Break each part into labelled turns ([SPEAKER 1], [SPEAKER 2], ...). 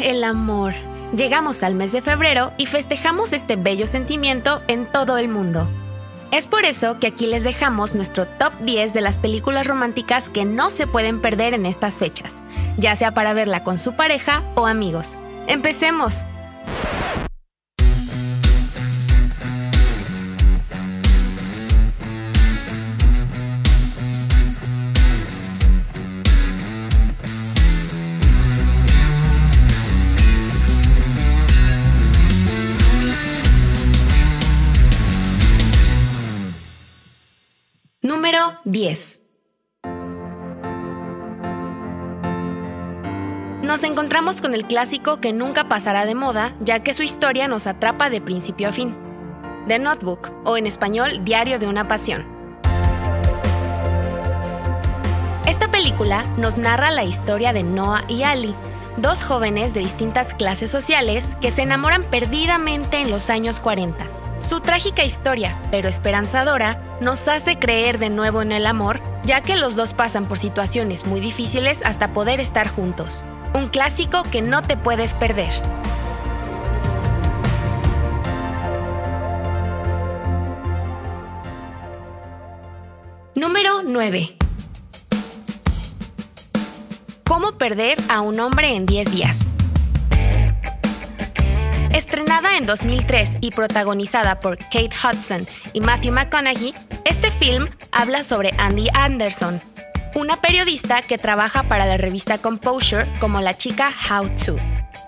[SPEAKER 1] el amor. Llegamos al mes de febrero y festejamos este bello sentimiento en todo el mundo. Es por eso que aquí les dejamos nuestro top 10 de las películas románticas que no se pueden perder en estas fechas, ya sea para verla con su pareja o amigos. ¡Empecemos! 10. Nos encontramos con el clásico que nunca pasará de moda, ya que su historia nos atrapa de principio a fin. The Notebook, o en español Diario de una Pasión. Esta película nos narra la historia de Noah y Ali, dos jóvenes de distintas clases sociales que se enamoran perdidamente en los años 40 su trágica historia, pero esperanzadora, nos hace creer de nuevo en el amor, ya que los dos pasan por situaciones muy difíciles hasta poder estar juntos. Un clásico que no te puedes perder. Número 9. ¿Cómo perder a un hombre en 10 días? Estrenada en 2003 y protagonizada por Kate Hudson y Matthew McConaughey, este film habla sobre Andy Anderson, una periodista que trabaja para la revista Composure como la chica How To.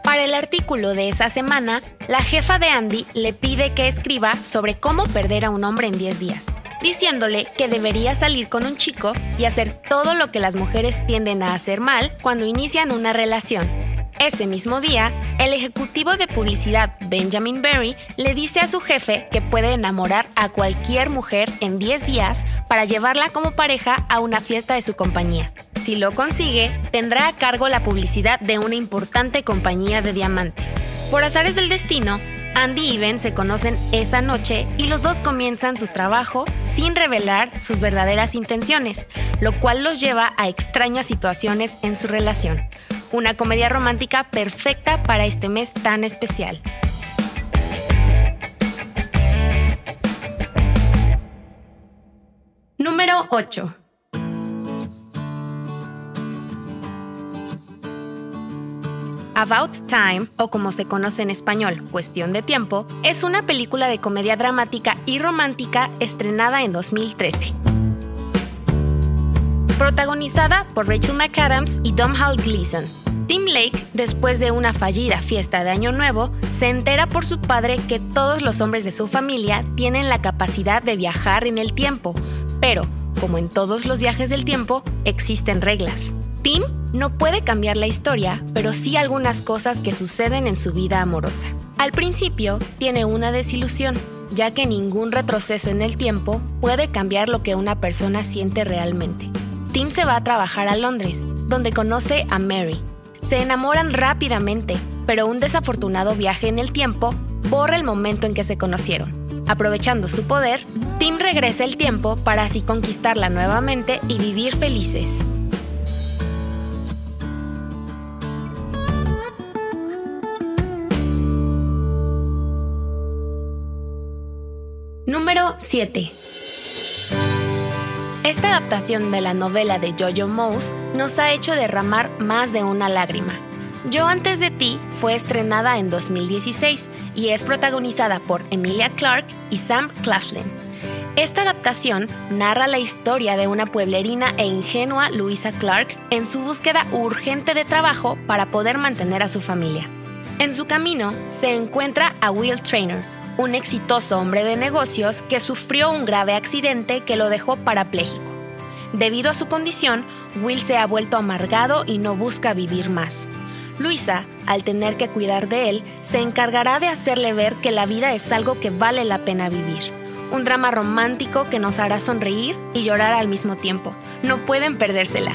[SPEAKER 1] Para el artículo de esa semana, la jefa de Andy le pide que escriba sobre cómo perder a un hombre en 10 días, diciéndole que debería salir con un chico y hacer todo lo que las mujeres tienden a hacer mal cuando inician una relación ese mismo día, el ejecutivo de publicidad Benjamin Berry le dice a su jefe que puede enamorar a cualquier mujer en 10 días para llevarla como pareja a una fiesta de su compañía. Si lo consigue, tendrá a cargo la publicidad de una importante compañía de diamantes. Por azares del destino, Andy y Ben se conocen esa noche y los dos comienzan su trabajo sin revelar sus verdaderas intenciones, lo cual los lleva a extrañas situaciones en su relación una comedia romántica perfecta para este mes tan especial. Número 8. About Time, o como se conoce en español, Cuestión de Tiempo, es una película de comedia dramática y romántica estrenada en 2013. Protagonizada por Rachel McAdams y Domhnall Gleeson, Tim Lake, después de una fallida fiesta de Año Nuevo, se entera por su padre que todos los hombres de su familia tienen la capacidad de viajar en el tiempo, pero, como en todos los viajes del tiempo, existen reglas. Tim no puede cambiar la historia, pero sí algunas cosas que suceden en su vida amorosa. Al principio, tiene una desilusión, ya que ningún retroceso en el tiempo puede cambiar lo que una persona siente realmente. Tim se va a trabajar a Londres, donde conoce a Mary, se enamoran rápidamente, pero un desafortunado viaje en el tiempo borra el momento en que se conocieron. Aprovechando su poder, Tim regresa el tiempo para así conquistarla nuevamente y vivir felices. Número 7. Esta adaptación de la novela de Jojo Mouse nos ha hecho derramar más de una lágrima. Yo antes de ti fue estrenada en 2016 y es protagonizada por Emilia Clarke y Sam Claflin. Esta adaptación narra la historia de una pueblerina e ingenua Louisa Clark en su búsqueda urgente de trabajo para poder mantener a su familia. En su camino se encuentra a Will Trainer, un exitoso hombre de negocios que sufrió un grave accidente que lo dejó parapléjico. Debido a su condición, Will se ha vuelto amargado y no busca vivir más. Luisa, al tener que cuidar de él, se encargará de hacerle ver que la vida es algo que vale la pena vivir. Un drama romántico que nos hará sonreír y llorar al mismo tiempo. No pueden perdérsela.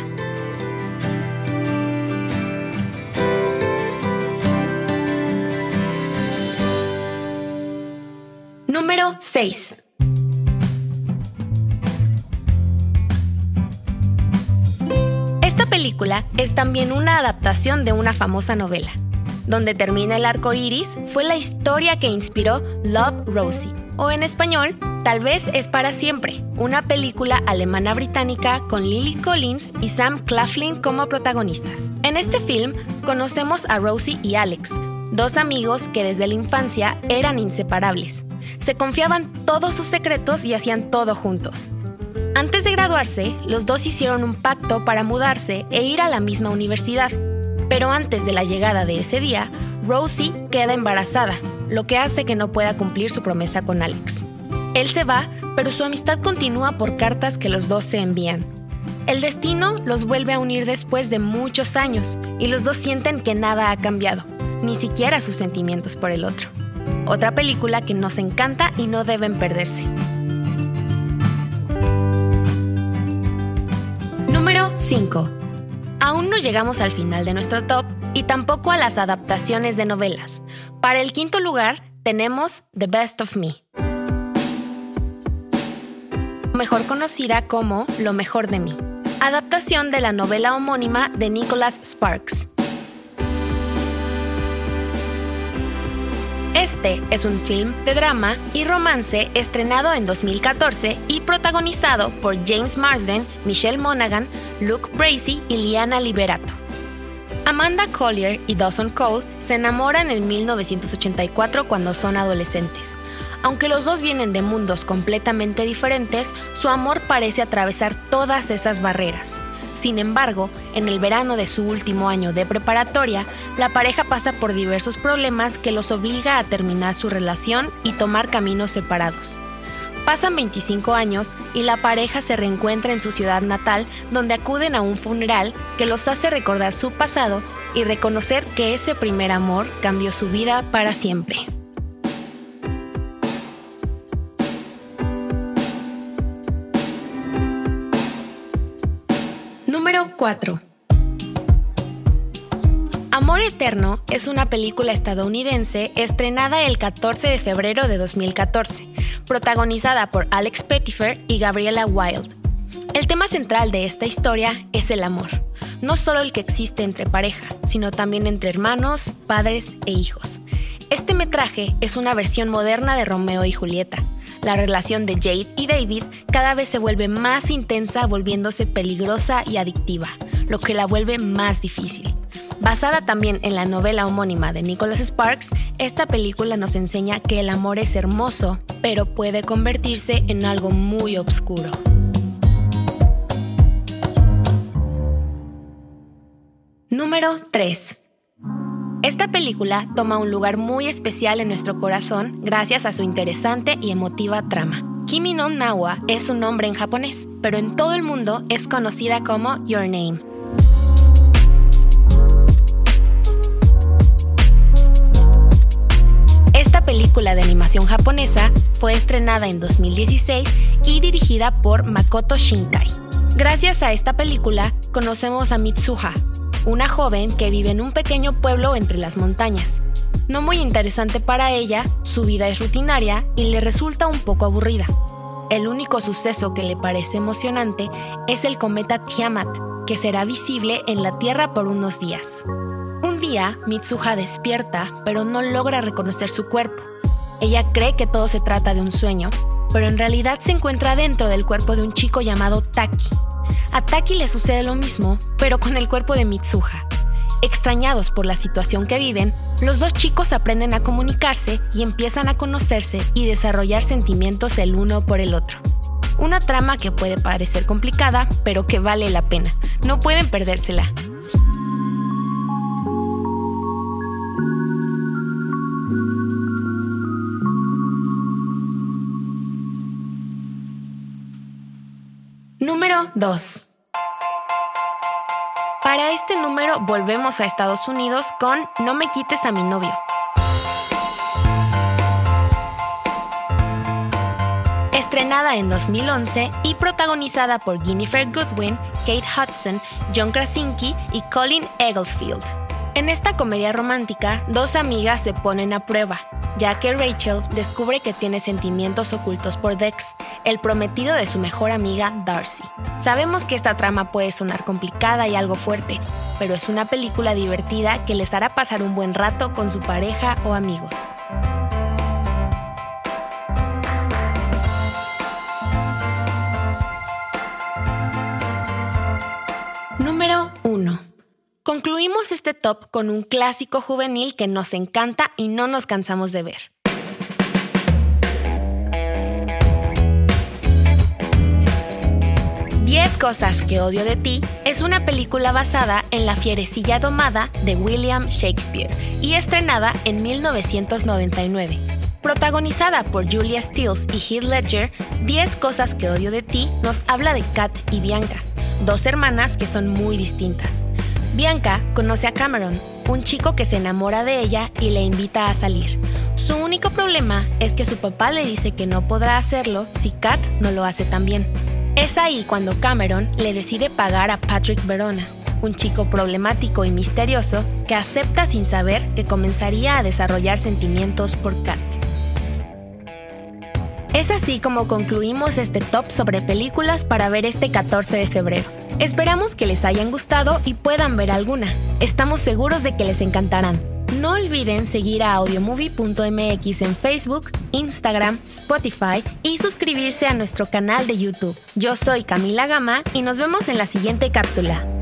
[SPEAKER 1] Número 6. Esta película es también una adaptación de una famosa novela. Donde termina el arco iris fue la historia que inspiró Love Rosie, o en español, Tal vez es para siempre, una película alemana-británica con Lily Collins y Sam Claflin como protagonistas. En este film conocemos a Rosie y Alex, dos amigos que desde la infancia eran inseparables. Se confiaban todos sus secretos y hacían todo juntos. Antes de graduarse, los dos hicieron un pacto para mudarse e ir a la misma universidad. Pero antes de la llegada de ese día, Rosie queda embarazada, lo que hace que no pueda cumplir su promesa con Alex. Él se va, pero su amistad continúa por cartas que los dos se envían. El destino los vuelve a unir después de muchos años y los dos sienten que nada ha cambiado, ni siquiera sus sentimientos por el otro. Otra película que nos encanta y no deben perderse. Número 5. Aún no llegamos al final de nuestro top y tampoco a las adaptaciones de novelas. Para el quinto lugar tenemos The Best of Me mejor conocida como Lo mejor de mí, adaptación de la novela homónima de Nicholas Sparks. Este es un film de drama y romance estrenado en 2014 y protagonizado por James Marsden, Michelle Monaghan, Luke Bracey y Liana Liberato. Amanda Collier y Dawson Cole se enamoran en 1984 cuando son adolescentes. Aunque los dos vienen de mundos completamente diferentes, su amor parece atravesar todas esas barreras. Sin embargo, en el verano de su último año de preparatoria, la pareja pasa por diversos problemas que los obliga a terminar su relación y tomar caminos separados. Pasan 25 años y la pareja se reencuentra en su ciudad natal donde acuden a un funeral que los hace recordar su pasado y reconocer que ese primer amor cambió su vida para siempre. 4. Amor Eterno es una película estadounidense estrenada el 14 de febrero de 2014, protagonizada por Alex Pettyfer y Gabriela Wilde. El tema central de esta historia es el amor, no solo el que existe entre pareja, sino también entre hermanos, padres e hijos. Este metraje es una versión moderna de Romeo y Julieta, la relación de Jade y David cada vez se vuelve más intensa, volviéndose peligrosa y adictiva, lo que la vuelve más difícil. Basada también en la novela homónima de Nicholas Sparks, esta película nos enseña que el amor es hermoso, pero puede convertirse en algo muy oscuro. Número 3. Esta película toma un lugar muy especial en nuestro corazón gracias a su interesante y emotiva trama. Kimi no Nawa es su nombre en japonés, pero en todo el mundo es conocida como Your Name. Esta película de animación japonesa fue estrenada en 2016 y dirigida por Makoto Shinkai. Gracias a esta película conocemos a Mitsuha, una joven que vive en un pequeño pueblo entre las montañas. No muy interesante para ella, su vida es rutinaria y le resulta un poco aburrida. El único suceso que le parece emocionante es el cometa Tiamat, que será visible en la Tierra por unos días. Un día, Mitsuha despierta, pero no logra reconocer su cuerpo. Ella cree que todo se trata de un sueño, pero en realidad se encuentra dentro del cuerpo de un chico llamado Taki, a Taki le sucede lo mismo, pero con el cuerpo de Mitsuha. Extrañados por la situación que viven, los dos chicos aprenden a comunicarse y empiezan a conocerse y desarrollar sentimientos el uno por el otro. Una trama que puede parecer complicada, pero que vale la pena. No pueden perdérsela. Número 2. Para este número volvemos a Estados Unidos con No me quites a mi novio. Estrenada en 2011 y protagonizada por Jennifer Goodwin, Kate Hudson, John Krasinski y Colin Egglesfield. En esta comedia romántica, dos amigas se ponen a prueba, ya que Rachel descubre que tiene sentimientos ocultos por Dex, el prometido de su mejor amiga Darcy. Sabemos que esta trama puede sonar complicada y algo fuerte, pero es una película divertida que les hará pasar un buen rato con su pareja o amigos. Este top con un clásico juvenil que nos encanta y no nos cansamos de ver. 10 cosas que odio de ti es una película basada en La fierecilla domada de William Shakespeare y estrenada en 1999. Protagonizada por Julia Stiles y Heath Ledger, 10 cosas que odio de ti nos habla de Kat y Bianca, dos hermanas que son muy distintas. Bianca conoce a Cameron, un chico que se enamora de ella y le invita a salir. Su único problema es que su papá le dice que no podrá hacerlo si Kat no lo hace también. Es ahí cuando Cameron le decide pagar a Patrick Verona, un chico problemático y misterioso que acepta sin saber que comenzaría a desarrollar sentimientos por Kat. Es así como concluimos este top sobre películas para ver este 14 de febrero. Esperamos que les hayan gustado y puedan ver alguna. Estamos seguros de que les encantarán. No olviden seguir a audiomovie.mx en Facebook, Instagram, Spotify y suscribirse a nuestro canal de YouTube. Yo soy Camila Gama y nos vemos en la siguiente cápsula.